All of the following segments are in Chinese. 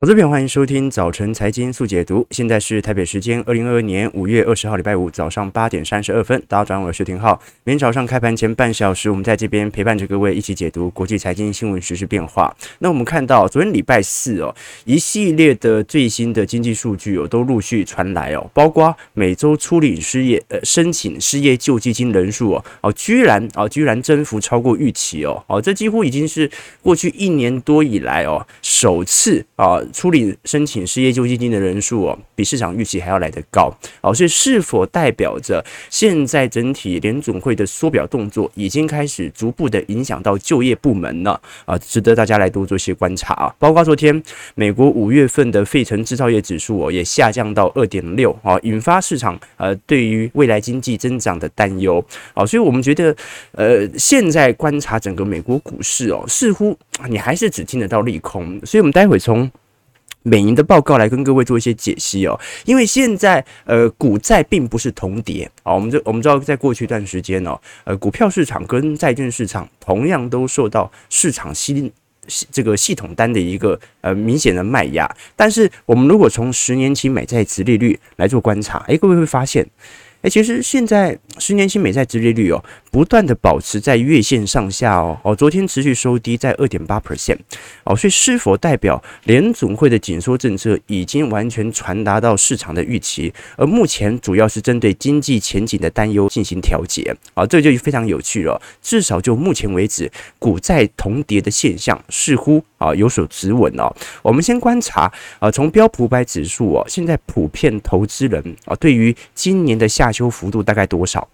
好，这边欢迎收听早晨财经速解读。现在是台北时间二零二二年五月二十号礼拜五早上八点三十二分，大家好，我是廷浩。明天早上开盘前半小时，我们在这边陪伴着各位一起解读国际财经新闻、时事变化。那我们看到昨天礼拜四哦，一系列的最新的经济数据哦都陆续传来哦，包括每周初领失业呃申请失业救济金人数哦哦居然哦居然增幅超过预期哦哦，这几乎已经是过去一年多以来哦首次啊。处理申请失业救济金的人数哦，比市场预期还要来得高哦，所以是否代表着现在整体联总会的缩表动作已经开始逐步的影响到就业部门呢？啊，值得大家来多做些观察啊。包括昨天美国五月份的费城制造业指数哦，也下降到二点六啊，引发市场呃对于未来经济增长的担忧啊，所以我们觉得呃现在观察整个美国股市哦，似乎你还是只听得到利空，所以我们待会从。美银的报告来跟各位做一些解析哦，因为现在呃股债并不是同跌啊，我们这我们知道在过去一段时间哦，呃股票市场跟债券市场同样都受到市场系这个系统单的一个呃明显的卖压，但是我们如果从十年期美债殖利率来做观察，诶，各位会发现。诶，其实现在十年期美债殖利率哦，不断的保持在月线上下哦，哦，昨天持续收低在二点八 percent 哦，所以是否代表联总会的紧缩政策已经完全传达到市场的预期？而目前主要是针对经济前景的担忧进行调节啊，这就非常有趣了。至少就目前为止，股债同跌的现象似乎啊有所止稳哦。我们先观察啊，从标普五百指数哦，现在普遍投资人啊对于今年的下修幅度大概多少？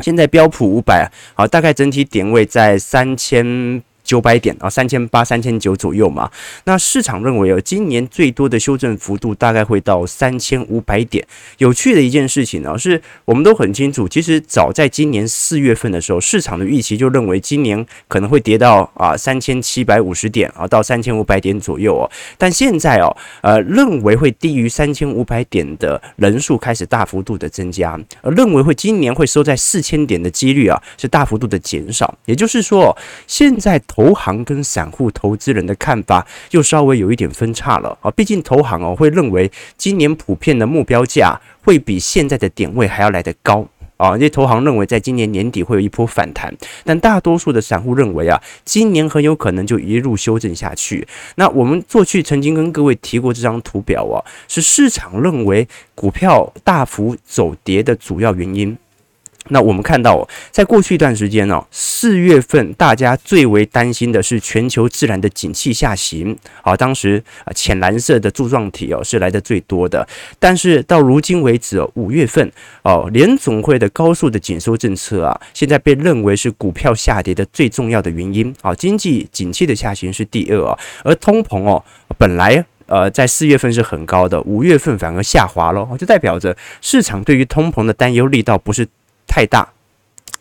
现在标普五百啊，大概整体点位在三千。九百点啊，三千八、三千九左右嘛。那市场认为，哦，今年最多的修正幅度大概会到三千五百点。有趣的一件事情呢，是我们都很清楚，其实早在今年四月份的时候，市场的预期就认为今年可能会跌到啊三千七百五十点啊到三千五百点左右哦。但现在哦，呃，认为会低于三千五百点的人数开始大幅度的增加，而认为会今年会收在四千点的几率啊是大幅度的减少。也就是说，现在。投行跟散户投资人的看法又稍微有一点分叉了啊，毕竟投行哦会认为今年普遍的目标价会比现在的点位还要来得高啊，因为投行认为在今年年底会有一波反弹，但大多数的散户认为啊，今年很有可能就一路修正下去。那我们过去曾经跟各位提过这张图表啊，是市场认为股票大幅走跌的主要原因。那我们看到，在过去一段时间呢，四月份大家最为担心的是全球自然的景气下行，啊，当时啊浅蓝色的柱状体哦是来的最多的，但是到如今为止，五月份哦联总会的高速的紧缩政策啊，现在被认为是股票下跌的最重要的原因。啊，经济景气的下行是第二啊，而通膨哦本来呃在四月份是很高的，五月份反而下滑了，就代表着市场对于通膨的担忧力道不是。太大，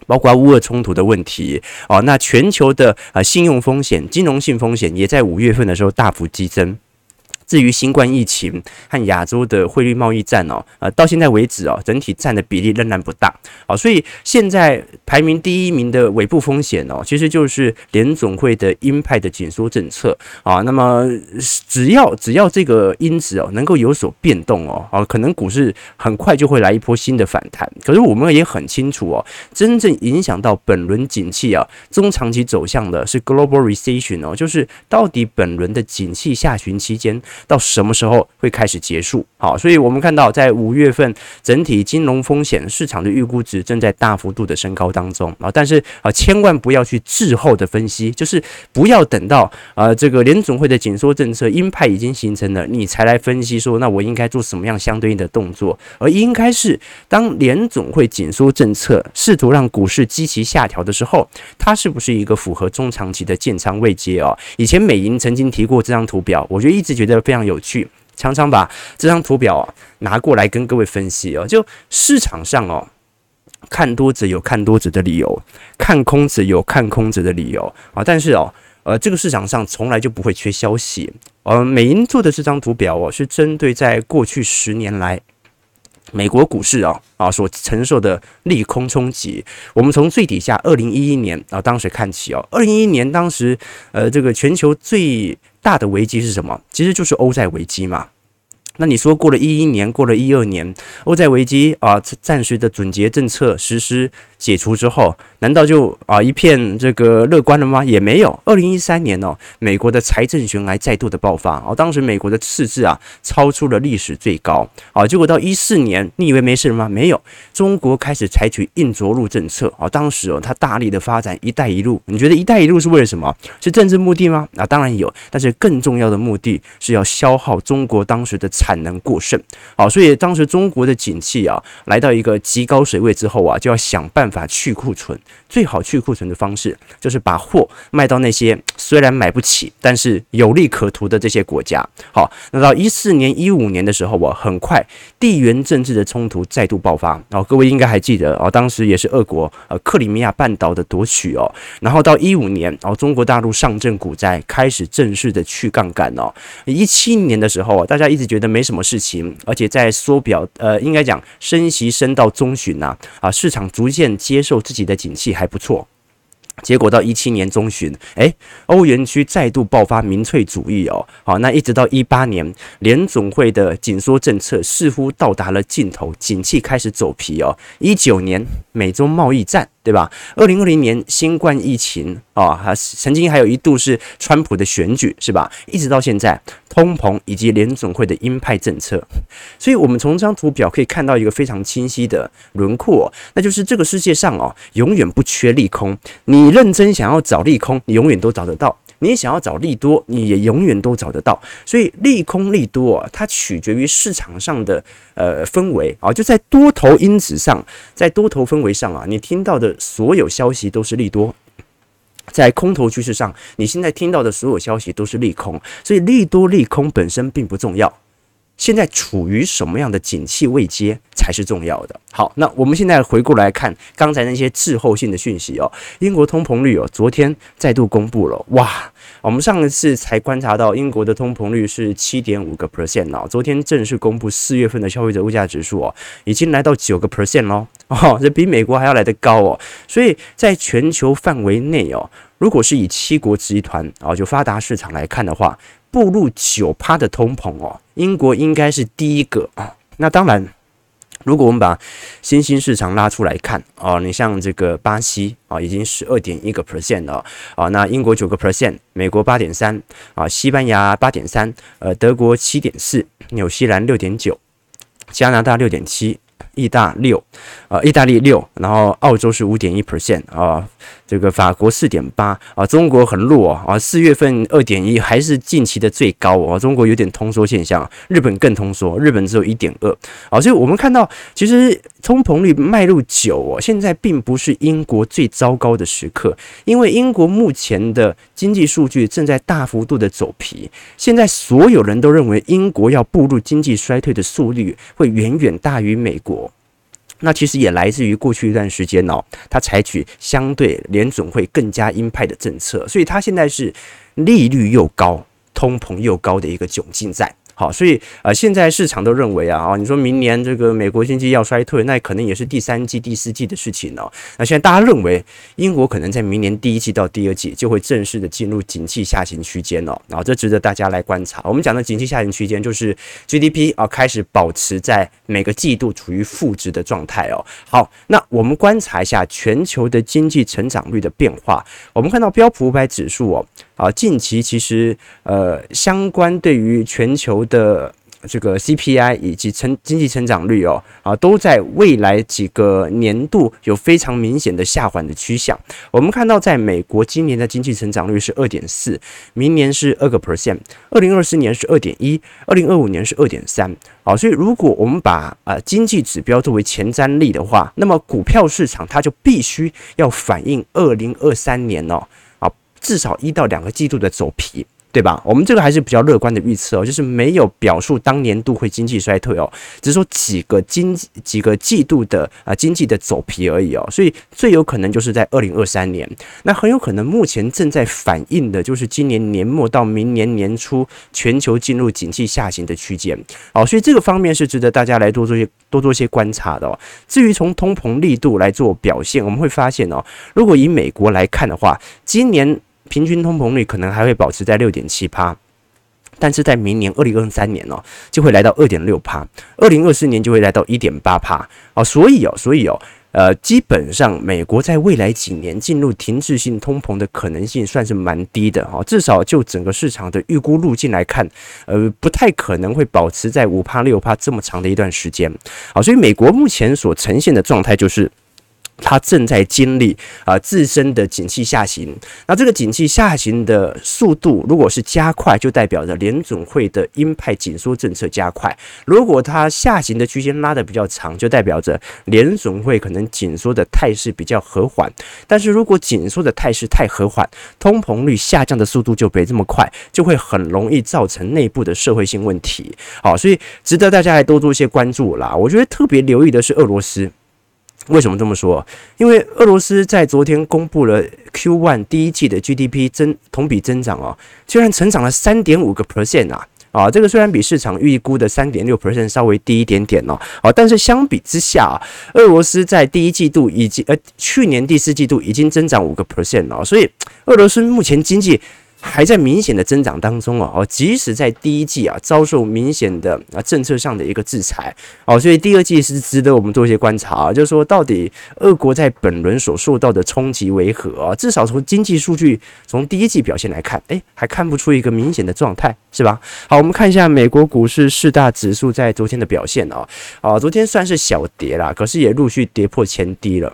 包括乌俄冲突的问题哦，那全球的呃信用风险、金融性风险也在五月份的时候大幅激增。至于新冠疫情和亚洲的汇率贸易战哦，呃，到现在为止哦，整体占的比例仍然不大哦，所以现在排名第一名的尾部风险哦，其实就是联总会的鹰派的紧缩政策啊。那么只要只要这个因子哦能够有所变动哦，啊，可能股市很快就会来一波新的反弹。可是我们也很清楚哦，真正影响到本轮景气啊中长期走向的是 global recession 哦，就是到底本轮的景气下旬期间。到什么时候会开始结束？好，所以我们看到，在五月份整体金融风险市场的预估值正在大幅度的升高当中啊。但是啊，千万不要去滞后的分析，就是不要等到啊这个联总会的紧缩政策鹰派已经形成了，你才来分析说，那我应该做什么样相对应的动作？而应该是当联总会紧缩政策试图让股市积极下调的时候，它是不是一个符合中长期的建仓位阶哦？以前美银曾经提过这张图表，我就一直觉得。非常有趣，常常把这张图表啊拿过来跟各位分析哦。就市场上哦，看多者有看多者的理由，看空者有看空者的理由啊。但是哦，呃，这个市场上从来就不会缺消息。呃，美银做的这张图表哦，是针对在过去十年来美国股市啊啊所承受的利空冲击，我们从最底下二零一一年啊当时看起哦，二零一一年当时呃这个全球最大的危机是什么？其实就是欧债危机嘛。那你说过了一一年，过了一二年，欧债危机啊，暂时的准结政策实施解除之后，难道就啊一片这个乐观了吗？也没有。二零一三年哦，美国的财政悬崖再度的爆发哦，当时美国的赤字啊超出了历史最高啊，结果到一四年，你以为没事了吗？没有，中国开始采取硬着陆政策啊，当时哦，他大力的发展“一带一路”，你觉得“一带一路”是为了什么？是政治目的吗？啊，当然有，但是更重要的目的是要消耗中国当时的产能过剩，好，所以当时中国的景气啊，来到一个极高水位之后啊，就要想办法把去库存。最好去库存的方式，就是把货卖到那些虽然买不起，但是有利可图的这些国家。好，那到一四年、一五年的时候啊，很快地缘政治的冲突再度爆发。哦，各位应该还记得哦，当时也是俄国呃克里米亚半岛的夺取哦。然后到一五年，哦，中国大陆上证股灾开始正式的去杠杆哦。一七年的时候啊，大家一直觉得没什么。事情，而且在缩表，呃，应该讲升息升到中旬呐，啊，市场逐渐接受自己的景气还不错。结果到一七年中旬，哎，欧元区再度爆发民粹主义哦，好，那一直到一八年，联总会的紧缩政策似乎到达了尽头，景气开始走皮哦。一九年美中贸易战。对吧？二零二零年新冠疫情啊，还曾经还有一度是川普的选举，是吧？一直到现在，通膨以及联总会的鹰派政策，所以我们从这张图表可以看到一个非常清晰的轮廓，那就是这个世界上哦，永远不缺利空。你认真想要找利空，你永远都找得到。你想要找利多，你也永远都找得到。所以利空利多啊，它取决于市场上的呃氛围啊，就在多头因子上，在多头氛围上啊，你听到的所有消息都是利多；在空头趋势上，你现在听到的所有消息都是利空。所以利多利空本身并不重要。现在处于什么样的景气位阶才是重要的。好，那我们现在回过来看刚才那些滞后性的讯息哦。英国通膨率哦，昨天再度公布了，哇，我们上一次才观察到英国的通膨率是七点五个 percent 哦，昨天正式公布四月份的消费者物价指数哦，已经来到九个 percent 喽，哦，这比美国还要来得高哦。所以在全球范围内哦，如果是以七国集团啊，就发达市场来看的话。步入九趴的通膨哦，英国应该是第一个啊。那当然，如果我们把新兴市场拉出来看哦，你像这个巴西啊，已经十二点一个 percent 了啊。那英国九个 percent，美国八点三啊，西班牙八点三，呃，德国七点四，纽西兰六点九，加拿大六点七。意大六，呃，意大利六，然后澳洲是五点一 percent 啊，这个法国四点八啊，中国很弱啊，四月份二点一还是近期的最高哦，中国有点通缩现象，日本更通缩，日本只有一点二，啊，所以我们看到其实通膨率迈入九哦，现在并不是英国最糟糕的时刻，因为英国目前的经济数据正在大幅度的走皮，现在所有人都认为英国要步入经济衰退的速率会远远大于美国。那其实也来自于过去一段时间哦，它采取相对联总会更加鹰派的政策，所以它现在是利率又高、通膨又高的一个窘境在。好，所以呃，现在市场都认为啊，啊，你说明年这个美国经济要衰退，那可能也是第三季、第四季的事情哦。那现在大家认为，英国可能在明年第一季到第二季就会正式的进入景气下行区间哦。然后这值得大家来观察。我们讲的景气下行区间，就是 GDP 啊开始保持在每个季度处于负值的状态哦。好，那我们观察一下全球的经济成长率的变化。我们看到标普五百指数哦。啊，近期其实呃，相关对于全球的这个 CPI 以及成经济成长率哦，啊，都在未来几个年度有非常明显的下缓的趋向。我们看到，在美国今年的经济成长率是二点四，明年是二个 percent，二零二四年是二点一，二零二五年是二点三。好，所以如果我们把呃经济指标作为前瞻力的话，那么股票市场它就必须要反映二零二三年哦。至少一到两个季度的走皮，对吧？我们这个还是比较乐观的预测哦，就是没有表述当年度会经济衰退哦，只是说几个经几个季度的啊经济的走皮而已哦，所以最有可能就是在二零二三年，那很有可能目前正在反映的就是今年年末到明年年初全球进入景气下行的区间哦，所以这个方面是值得大家来多做些多做些观察的哦。至于从通膨力度来做表现，我们会发现哦，如果以美国来看的话，今年。平均通膨率可能还会保持在六点七趴，但是在明年二零二三年哦，就会来到二点六趴，二零二四年就会来到一点八趴哦，所以哦，所以哦，呃，基本上美国在未来几年进入停滞性通膨的可能性算是蛮低的哈，至少就整个市场的预估路径来看，呃，不太可能会保持在五趴六趴这么长的一段时间，好，所以美国目前所呈现的状态就是。它正在经历啊自身的景气下行，那这个景气下行的速度如果是加快，就代表着联准会的鹰派紧缩政策加快；如果它下行的区间拉得比较长，就代表着联准会可能紧缩的态势比较和缓。但是如果紧缩的态势太和缓，通膨率下降的速度就没这么快，就会很容易造成内部的社会性问题。好，所以值得大家来多做一些关注啦。我觉得特别留意的是俄罗斯。为什么这么说？因为俄罗斯在昨天公布了 Q1 第一季的 GDP 增同比增长哦，居然成长了三点五个 percent 啊！啊，这个虽然比市场预估的三点六 percent 稍微低一点点哦，啊，但是相比之下啊，俄罗斯在第一季度以及呃去年第四季度已经增长五个 percent 了，所以俄罗斯目前经济。还在明显的增长当中哦，哦，即使在第一季啊遭受明显的啊政策上的一个制裁哦，所以第二季是值得我们做一些观察啊，就是说到底俄国在本轮所受到的冲击为何啊？至少从经济数据，从第一季表现来看，诶，还看不出一个明显的状态，是吧？好，我们看一下美国股市四大指数在昨天的表现哦，啊，昨天算是小跌啦，可是也陆续跌破前低了。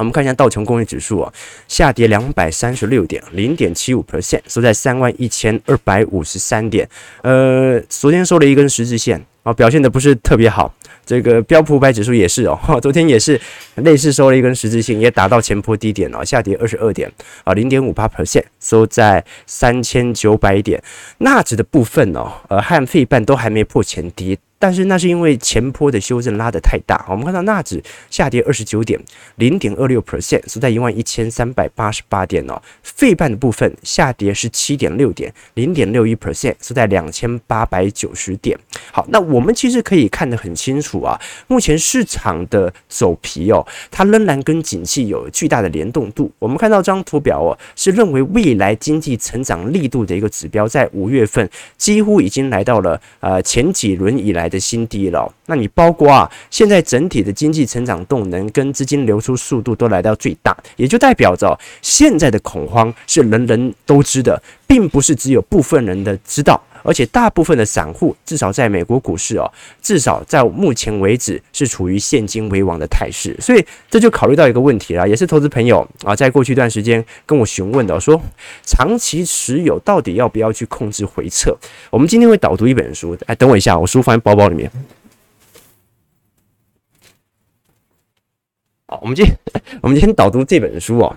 我们看一下道琼工业指数啊，下跌两百三十六点，零点七五 percent，收在三万一千二百五十三点。呃，昨天收了一根十字线啊，表现的不是特别好。这个标普五百指数也是哦，昨天也是类似收了一根十字星，也达到前波低点了，下跌二十二点啊，零点五八 percent，收在三千九百点。纳指的部分哦，呃，和费半都还没破前低。但是那是因为前波的修正拉得太大，我们看到纳指下跌二十九点，零点二六 percent，收在一万一千三百八十八点哦。费半的部分下跌十七点六点，零点六一 percent，收在两千八百九十点。好，那我们其实可以看得很清楚啊，目前市场的走皮哦，它仍然跟景气有巨大的联动度。我们看到这张图表哦，是认为未来经济成长力度的一个指标，在五月份几乎已经来到了呃前几轮以来的新低了，那你包括啊，现在整体的经济成长动能跟资金流出速度都来到最大，也就代表着现在的恐慌是人人都知的，并不是只有部分人的知道，而且大部分的散户至少在美国股市哦，至少在目前为止是处于现金为王的态势，所以这就考虑到一个问题了，也是投资朋友啊，在过去一段时间跟我询问的，说长期持有到底要不要去控制回撤？我们今天会导读一本书，哎，等我一下，我书放在包包里面。好，我们今天 我们今天导读这本书哦，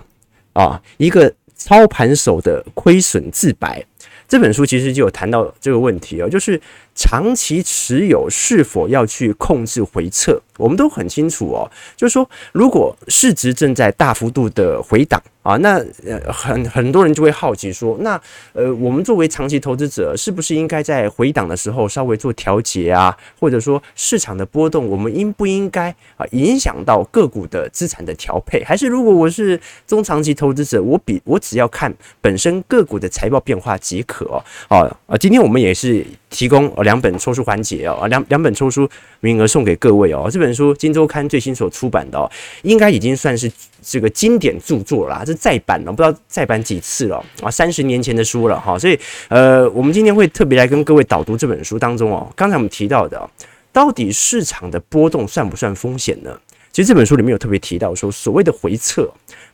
啊，一个操盘手的亏损自白。这本书其实就有谈到这个问题哦，就是长期持有是否要去控制回撤，我们都很清楚哦，就是说如果市值正在大幅度的回档。啊，那呃很很多人就会好奇说，那呃我们作为长期投资者，是不是应该在回档的时候稍微做调节啊？或者说市场的波动，我们应不应该啊影响到个股的资产的调配？还是如果我是中长期投资者，我比我只要看本身个股的财报变化即可。啊啊，今天我们也是提供两本抽书环节哦，两两本抽书名额送给各位哦。这本书《金周刊》最新所出版的哦，应该已经算是这个经典著作了啦。再版了，不知道再版几次了啊！三十年前的书了哈，所以呃，我们今天会特别来跟各位导读这本书当中哦，刚才我们提到的，到底市场的波动算不算风险呢？其实这本书里面有特别提到说，所谓的回撤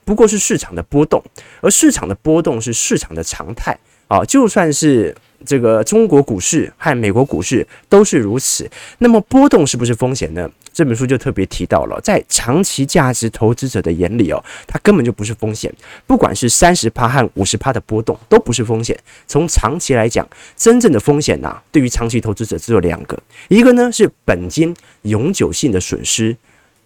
不过是市场的波动，而市场的波动是市场的常态啊，就算是。这个中国股市和美国股市都是如此。那么波动是不是风险呢？这本书就特别提到了，在长期价值投资者的眼里哦，它根本就不是风险。不管是三十趴和五十趴的波动，都不是风险。从长期来讲，真正的风险呐、啊，对于长期投资者只有两个，一个呢是本金永久性的损失，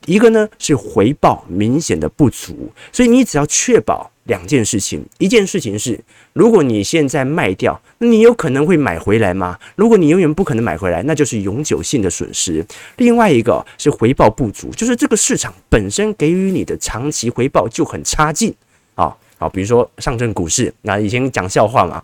一个呢是回报明显的不足。所以你只要确保。两件事情，一件事情是，如果你现在卖掉，那你有可能会买回来吗？如果你永远不可能买回来，那就是永久性的损失。另外一个是回报不足，就是这个市场本身给予你的长期回报就很差劲啊好，比如说上证股市，那以前讲笑话嘛。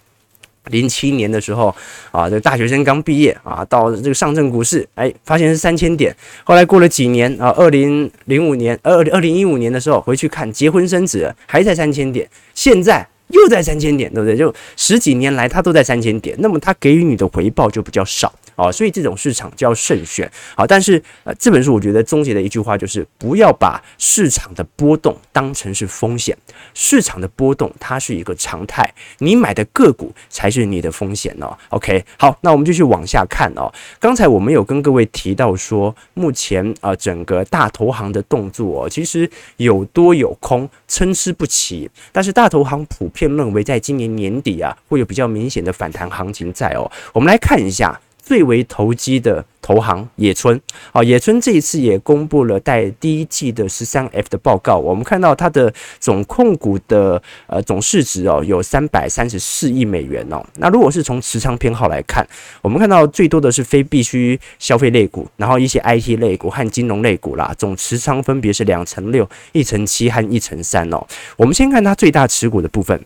零七年的时候啊，这个大学生刚毕业啊，到这个上证股市，哎，发现是三千点。后来过了几年啊，二零零五年，二二零一五年的时候回去看，结婚生子还在三千点，现在又在三千点，对不对？就十几年来它都在三千点，那么它给予你的回报就比较少。哦，所以这种市场就要慎选。好，但是呃，这本书我觉得终结的一句话就是，不要把市场的波动当成是风险，市场的波动它是一个常态，你买的个股才是你的风险哦。OK，好，那我们继续往下看哦。刚才我们有跟各位提到说，目前啊、整个大投行的动作哦，其实有多有空，参差不齐。但是大投行普遍认为，在今年年底啊，会有比较明显的反弹行情在哦。我们来看一下。最为投机的投行野村，啊，野村这一次也公布了在第一季的十三 F 的报告。我们看到它的总控股的呃总市值哦，有三百三十四亿美元哦。那如果是从持仓偏好来看，我们看到最多的是非必需消费类股，然后一些 IT 类股和金融类股啦，总持仓分别是两成六、一成七和一成三哦。我们先看它最大持股的部分。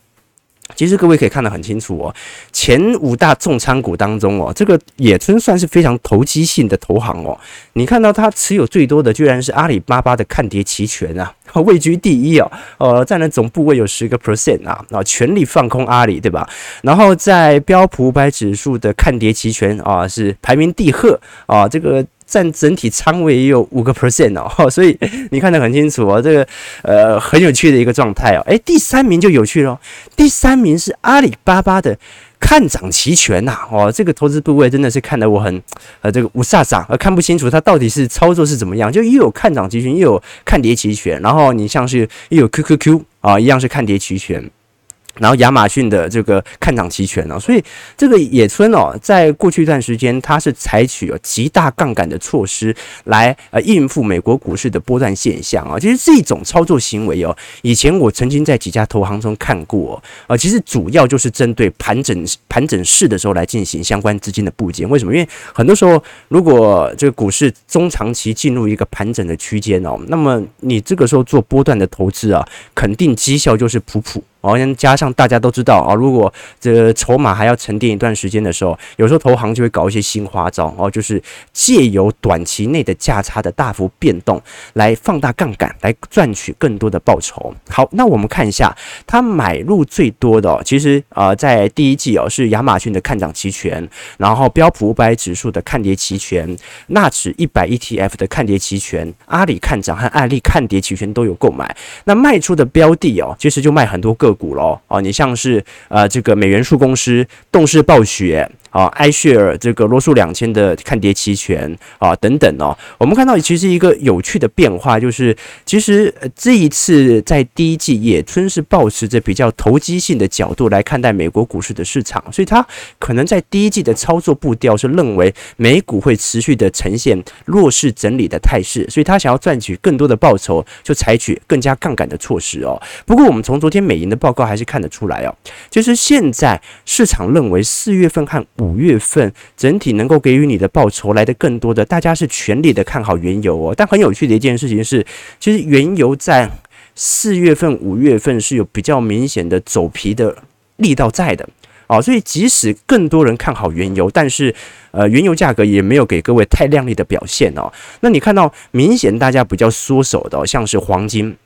其实各位可以看得很清楚哦，前五大重仓股当中哦，这个野村算是非常投机性的投行哦。你看到它持有最多的居然是阿里巴巴的看跌期权啊，位居第一哦，呃，占了总部位有十个 percent 啊，啊，全力放空阿里，对吧？然后在标普五百指数的看跌期权啊，是排名第二啊，这个。占整体仓位也有五个 percent 哦，所以你看得很清楚哦，这个呃很有趣的一个状态哦。诶，第三名就有趣了，第三名是阿里巴巴的看涨期权呐，哦，这个投资部位真的是看得我很呃这个五煞煞，呃看不清楚它到底是操作是怎么样，就又有看涨期权，又有看跌期权，然后你像是又有 QQQ 啊，一样是看跌期权。然后亚马逊的这个看涨期权哦，所以这个野村哦，在过去一段时间，它是采取了极大杠杆的措施来呃应付美国股市的波段现象啊。其实这种操作行为哦，以前我曾经在几家投行中看过啊。其实主要就是针对盘整盘整市的时候来进行相关资金的布局。为什么？因为很多时候，如果这个股市中长期进入一个盘整的区间哦，那么你这个时候做波段的投资啊，肯定绩效就是普普。哦，加上大家都知道啊，如果这筹码还要沉淀一段时间的时候，有时候投行就会搞一些新花招哦，就是借由短期内的价差的大幅变动来放大杠杆，来赚取更多的报酬。好，那我们看一下，他买入最多的，其实啊，在第一季哦，是亚马逊的看涨期权，然后标普五百指数的看跌期权，纳指一百 ETF 的看跌期权，阿里看涨和艾利看跌期权都有购买。那卖出的标的哦，其实就卖很多个。股喽，哦，你像是呃这个美元素公司、动视暴雪。啊，iShare 这个罗素两千的看跌期权啊，等等哦，我们看到其实一个有趣的变化，就是其实这一次在第一季，野村是抱持着比较投机性的角度来看待美国股市的市场，所以他可能在第一季的操作步调是认为美股会持续的呈现弱势整理的态势，所以他想要赚取更多的报酬，就采取更加杠杆的措施哦。不过我们从昨天美银的报告还是看得出来哦，就是现在市场认为四月份和五月份整体能够给予你的报酬来的更多的，大家是全力的看好原油哦。但很有趣的一件事情是，其实原油在四月份、五月份是有比较明显的走皮的力道在的哦。所以即使更多人看好原油，但是呃，原油价格也没有给各位太亮丽的表现哦。那你看到明显大家比较缩手的，像是黄金。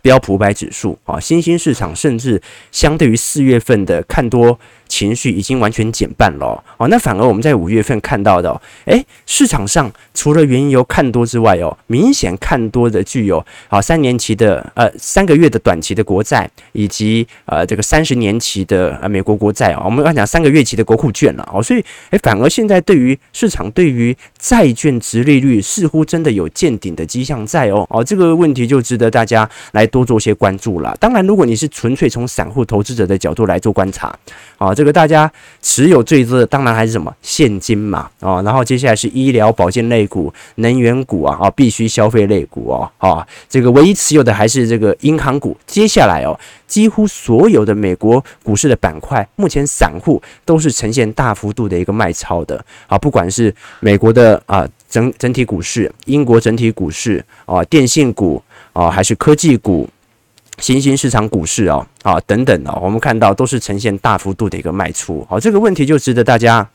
标普五百指数啊，新兴市场甚至相对于四月份的看多情绪已经完全减半了哦。那反而我们在五月份看到的，诶、市场上除了原油看多之外哦，明显看多的具有啊三年期的呃三个月的短期的国债，以及呃这个三十年期的呃美国国债啊。我们要讲三个月期的国库券了哦。所以诶、反而现在对于市场对于债券殖利率似乎真的有见顶的迹象在哦哦，这个问题就值得大家来多做些关注了。当然，如果你是纯粹从散户投资者的角度来做观察，啊，这这个大家持有最多的当然还是什么现金嘛，啊，然后接下来是医疗保健类股、能源股啊，啊，必须消费类股哦，啊，这个唯一持有的还是这个银行股。接下来哦，几乎所有的美国股市的板块，目前散户都是呈现大幅度的一个卖超的，啊，不管是美国的啊整整体股市、英国整体股市啊、电信股啊，还是科技股。新兴市场股市哦，啊等等哦，我们看到都是呈现大幅度的一个卖出，好，这个问题就值得大家。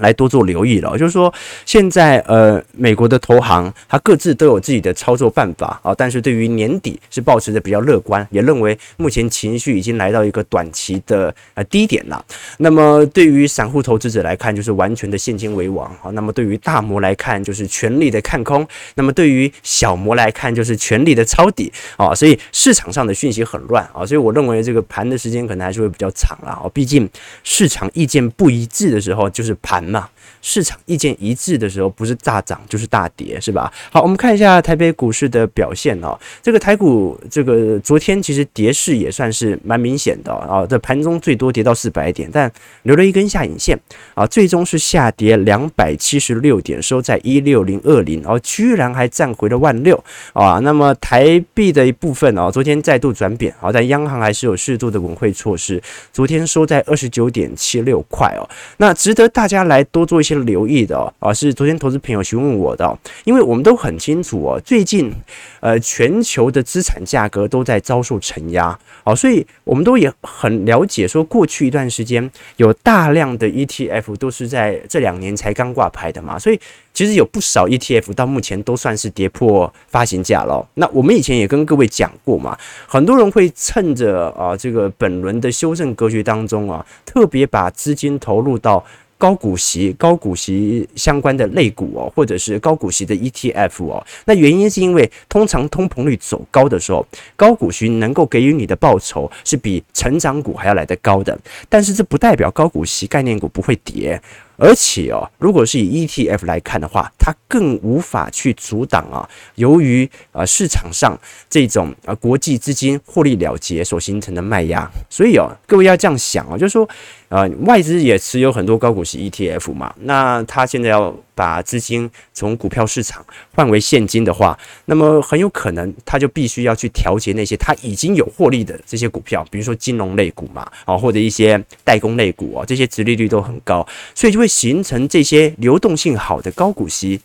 来多做留意了，就是说，现在呃，美国的投行它各自都有自己的操作办法啊，但是对于年底是保持着比较乐观，也认为目前情绪已经来到一个短期的呃低点了。那么对于散户投资者来看，就是完全的现金为王啊；那么对于大摩来看，就是全力的看空；那么对于小摩来看，就是全力的抄底啊。所以市场上的讯息很乱啊，所以我认为这个盘的时间可能还是会比较长了啊。毕竟市场意见不一致的时候，就是盘。那市场意见一致的时候，不是大涨就是大跌，是吧？好，我们看一下台北股市的表现哦。这个台股，这个昨天其实跌势也算是蛮明显的啊。这盘中最多跌到四百点，但留了一根下影线啊，最终是下跌两百七十六点，收在一六零二零，哦，居然还站回了万六啊。那么台币的一部分哦，昨天再度转贬啊，但央行还是有适度的稳汇措施，昨天收在二十九点七六块哦。那值得大家。来多做一些留意的，啊，是昨天投资朋友询问我的，因为我们都很清楚哦，最近呃全球的资产价格都在遭受承压，哦，所以我们都也很了解，说过去一段时间有大量的 ETF 都是在这两年才刚挂牌的嘛，所以其实有不少 ETF 到目前都算是跌破发行价了。那我们以前也跟各位讲过嘛，很多人会趁着啊这个本轮的修正格局当中啊，特别把资金投入到。高股息、高股息相关的类股哦，或者是高股息的 ETF 哦，那原因是因为通常通膨率走高的时候，高股息能够给予你的报酬是比成长股还要来得高的，但是这不代表高股息概念股不会跌。而且哦，如果是以 ETF 来看的话，它更无法去阻挡啊。由于啊市场上这种啊国际资金获利了结所形成的卖压，所以哦，各位要这样想哦，就是说，呃，外资也持有很多高股息 ETF 嘛，那他现在要把资金从股票市场换为现金的话，那么很有可能他就必须要去调节那些他已经有获利的这些股票，比如说金融类股嘛，啊或者一些代工类股哦，这些殖利率都很高，所以就会形成这些流动性好的高股息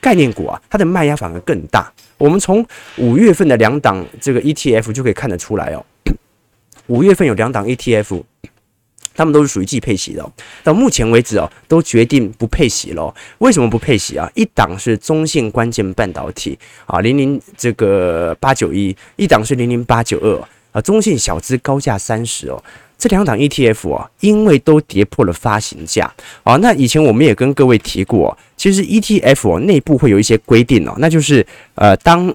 概念股啊，它的卖压反而更大。我们从五月份的两档这个 ETF 就可以看得出来哦，五月份有两档 ETF。他们都是属于季配息的，到目前为止哦，都决定不配息了。为什么不配息啊？一档是中性关键半导体啊，零零这个八九一，一档是零零八九二啊，中性小资高价三十哦。这两档 ETF 啊，因为都跌破了发行价啊，那以前我们也跟各位提过，其实 ETF 内部会有一些规定哦，那就是呃，当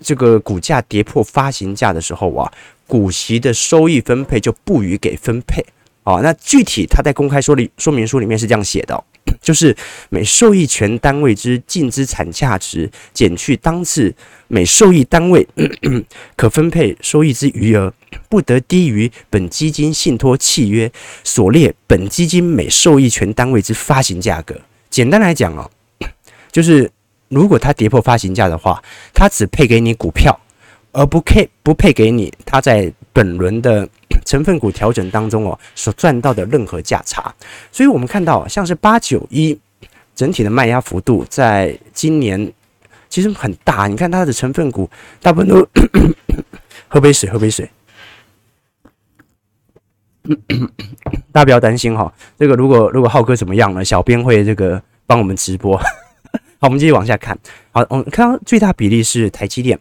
这个股价跌破发行价的时候啊，股息的收益分配就不予给分配。哦，那具体他在公开说的说明书里面是这样写的，就是每受益权单位之净资产价值减去当次每受益单位 可分配收益之余额，不得低于本基金信托契约所列本基金每受益权单位之发行价格。简单来讲哦，就是如果它跌破发行价的话，它只配给你股票，而不配不配给你它在本轮的。成分股调整当中哦，所赚到的任何价差，所以我们看到像是八九一整体的卖压幅度，在今年其实很大。你看它的成分股大部分都 喝杯水，喝杯水。大家不要担心哈，这个如果如果浩哥怎么样了，小编会这个帮我们直播。好，我们继续往下看。好，我们看到最大比例是台积电。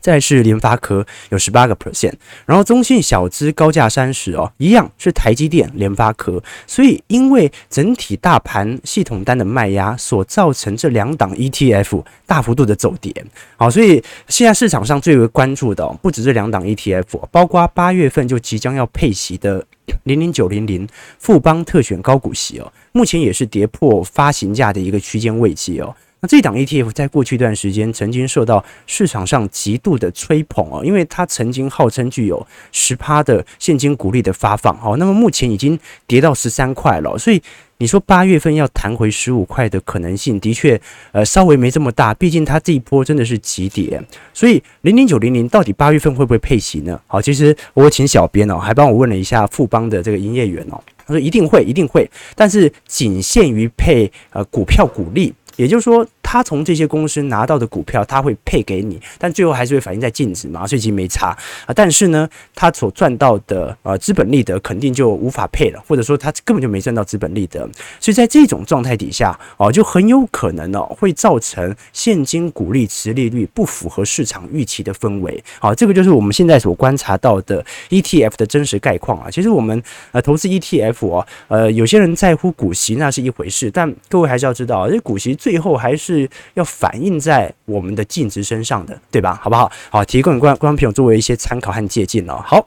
再是联发科有十八个 percent，然后中信小资高价三十哦，一样是台积电、联发科，所以因为整体大盘系统单的卖压所造成这两档 ETF 大幅度的走跌，好，所以现在市场上最为关注的不止这两档 ETF，包括八月份就即将要配息的零零九零零富邦特选高股息哦，目前也是跌破发行价的一个区间位阶哦。那这档 ETF 在过去一段时间曾经受到市场上极度的吹捧哦，因为它曾经号称具有十趴的现金股利的发放哦，那么目前已经跌到十三块了，所以你说八月份要弹回十五块的可能性的确呃稍微没这么大，毕竟它这一波真的是急跌，所以零零九零零到底八月份会不会配息呢？好，其实我请小编哦还帮我问了一下富邦的这个营业员哦，他说一定会一定会，但是仅限于配呃股票股利。也就是说，他从这些公司拿到的股票，他会配给你，但最后还是会反映在净值嘛，所以其实没差啊。但是呢，他所赚到的呃资本利得肯定就无法配了，或者说他根本就没赚到资本利得。所以在这种状态底下哦，就很有可能哦会造成现金股利持利率不符合市场预期的氛围。好，这个就是我们现在所观察到的 ETF 的真实概况啊。其实我们呃投资 ETF 哦，呃有些人在乎股息那是一回事，但各位还是要知道，这股息。最后还是是要反映在我们的净值身上的，对吧？好不好？好，提供观观众朋友作为一些参考和借鉴哦。好，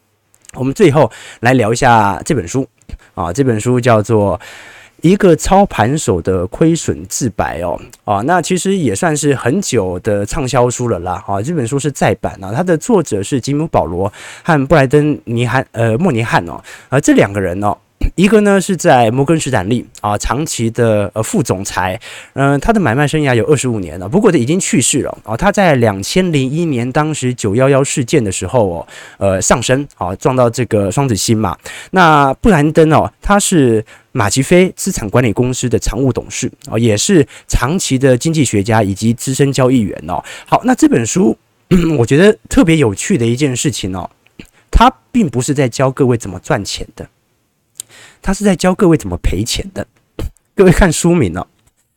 我们最后来聊一下这本书啊，这本书叫做《一个操盘手的亏损自白》哦。啊，那其实也算是很久的畅销书了啦。啊，这本书是再版啊，它的作者是吉姆·保罗和布莱登尼汉呃莫尼汉哦，而这两个人哦。一个呢是在摩根士丹利啊，长期的呃副总裁，嗯、他的买卖生涯有二十五年了，不过他已经去世了啊。他在两千零一年当时九幺幺事件的时候哦，呃上升啊，撞到这个双子星嘛。那布兰登哦，他是马吉菲资产管理公司的常务董事啊，也是长期的经济学家以及资深交易员哦。好，那这本书 我觉得特别有趣的一件事情哦，他并不是在教各位怎么赚钱的。他是在教各位怎么赔钱的。各位看书名哦，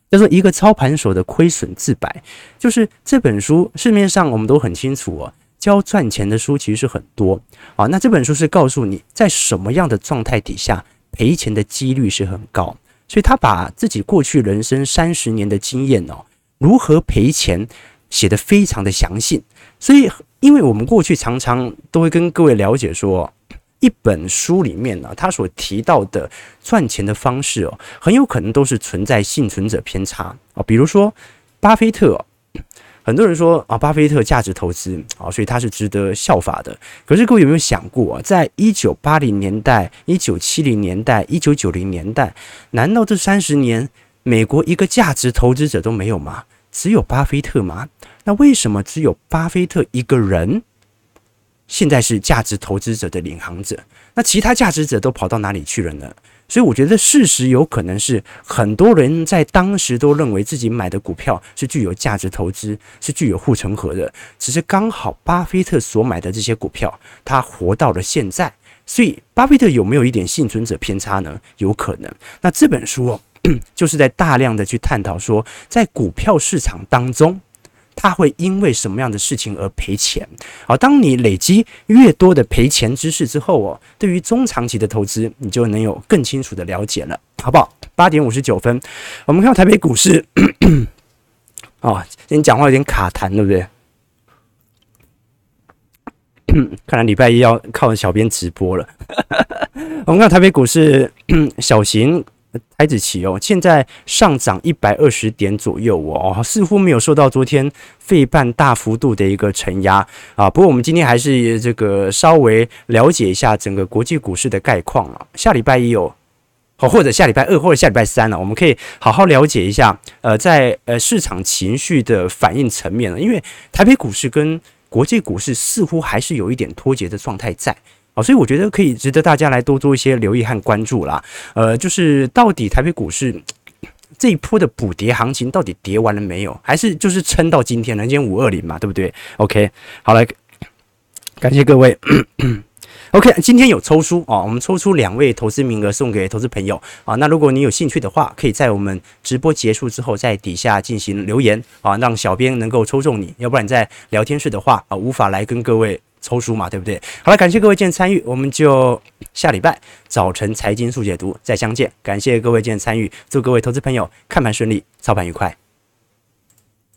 叫做《一个操盘手的亏损自白》。就是这本书市面上我们都很清楚哦，教赚钱的书其实是很多啊。那这本书是告诉你在什么样的状态底下赔钱的几率是很高。所以他把自己过去人生三十年的经验哦，如何赔钱写得非常的详细。所以，因为我们过去常常都会跟各位了解说。一本书里面呢，他所提到的赚钱的方式哦，很有可能都是存在幸存者偏差啊。比如说，巴菲特，很多人说啊，巴菲特价值投资啊，所以他是值得效法的。可是各位有没有想过啊，在一九八零年代、一九七零年代、一九九零年代，难道这三十年美国一个价值投资者都没有吗？只有巴菲特吗？那为什么只有巴菲特一个人？现在是价值投资者的领航者，那其他价值者都跑到哪里去了呢？所以我觉得事实有可能是很多人在当时都认为自己买的股票是具有价值投资，是具有护城河的，只是刚好巴菲特所买的这些股票，他活到了现在。所以巴菲特有没有一点幸存者偏差呢？有可能。那这本书，就是在大量的去探讨说，在股票市场当中。他会因为什么样的事情而赔钱？好，当你累积越多的赔钱知识之后哦，对于中长期的投资，你就能有更清楚的了解了，好不好？八点五十九分，我们看到台北股市，哦，今天讲话有点卡痰，对不对？看来礼拜一要靠小编直播了。我们看台北股市小型。台子期哦，现在上涨一百二十点左右哦，似乎没有受到昨天费半大幅度的一个承压啊。不过我们今天还是这个稍微了解一下整个国际股市的概况啊。下礼拜一有，好，或者下礼拜二或者下礼拜三呢，我们可以好好了解一下。呃，在呃市场情绪的反应层面呢，因为台北股市跟国际股市似乎还是有一点脱节的状态在。所以我觉得可以值得大家来多做一些留意和关注啦。呃，就是到底台北股市 这一波的补跌行情到底跌完了没有？还是就是撑到今天了？今天五二零嘛，对不对？OK，好，来，感谢各位。OK，今天有抽书啊，我们抽出两位投资名额送给投资朋友啊。那如果你有兴趣的话，可以在我们直播结束之后在底下进行留言啊，让小编能够抽中你。要不然在聊天室的话啊，无法来跟各位抽书嘛，对不对？好了，感谢各位今天参与，我们就下礼拜早晨财经速解读再相见。感谢各位今天参与，祝各位投资朋友看盘顺利，操盘愉快。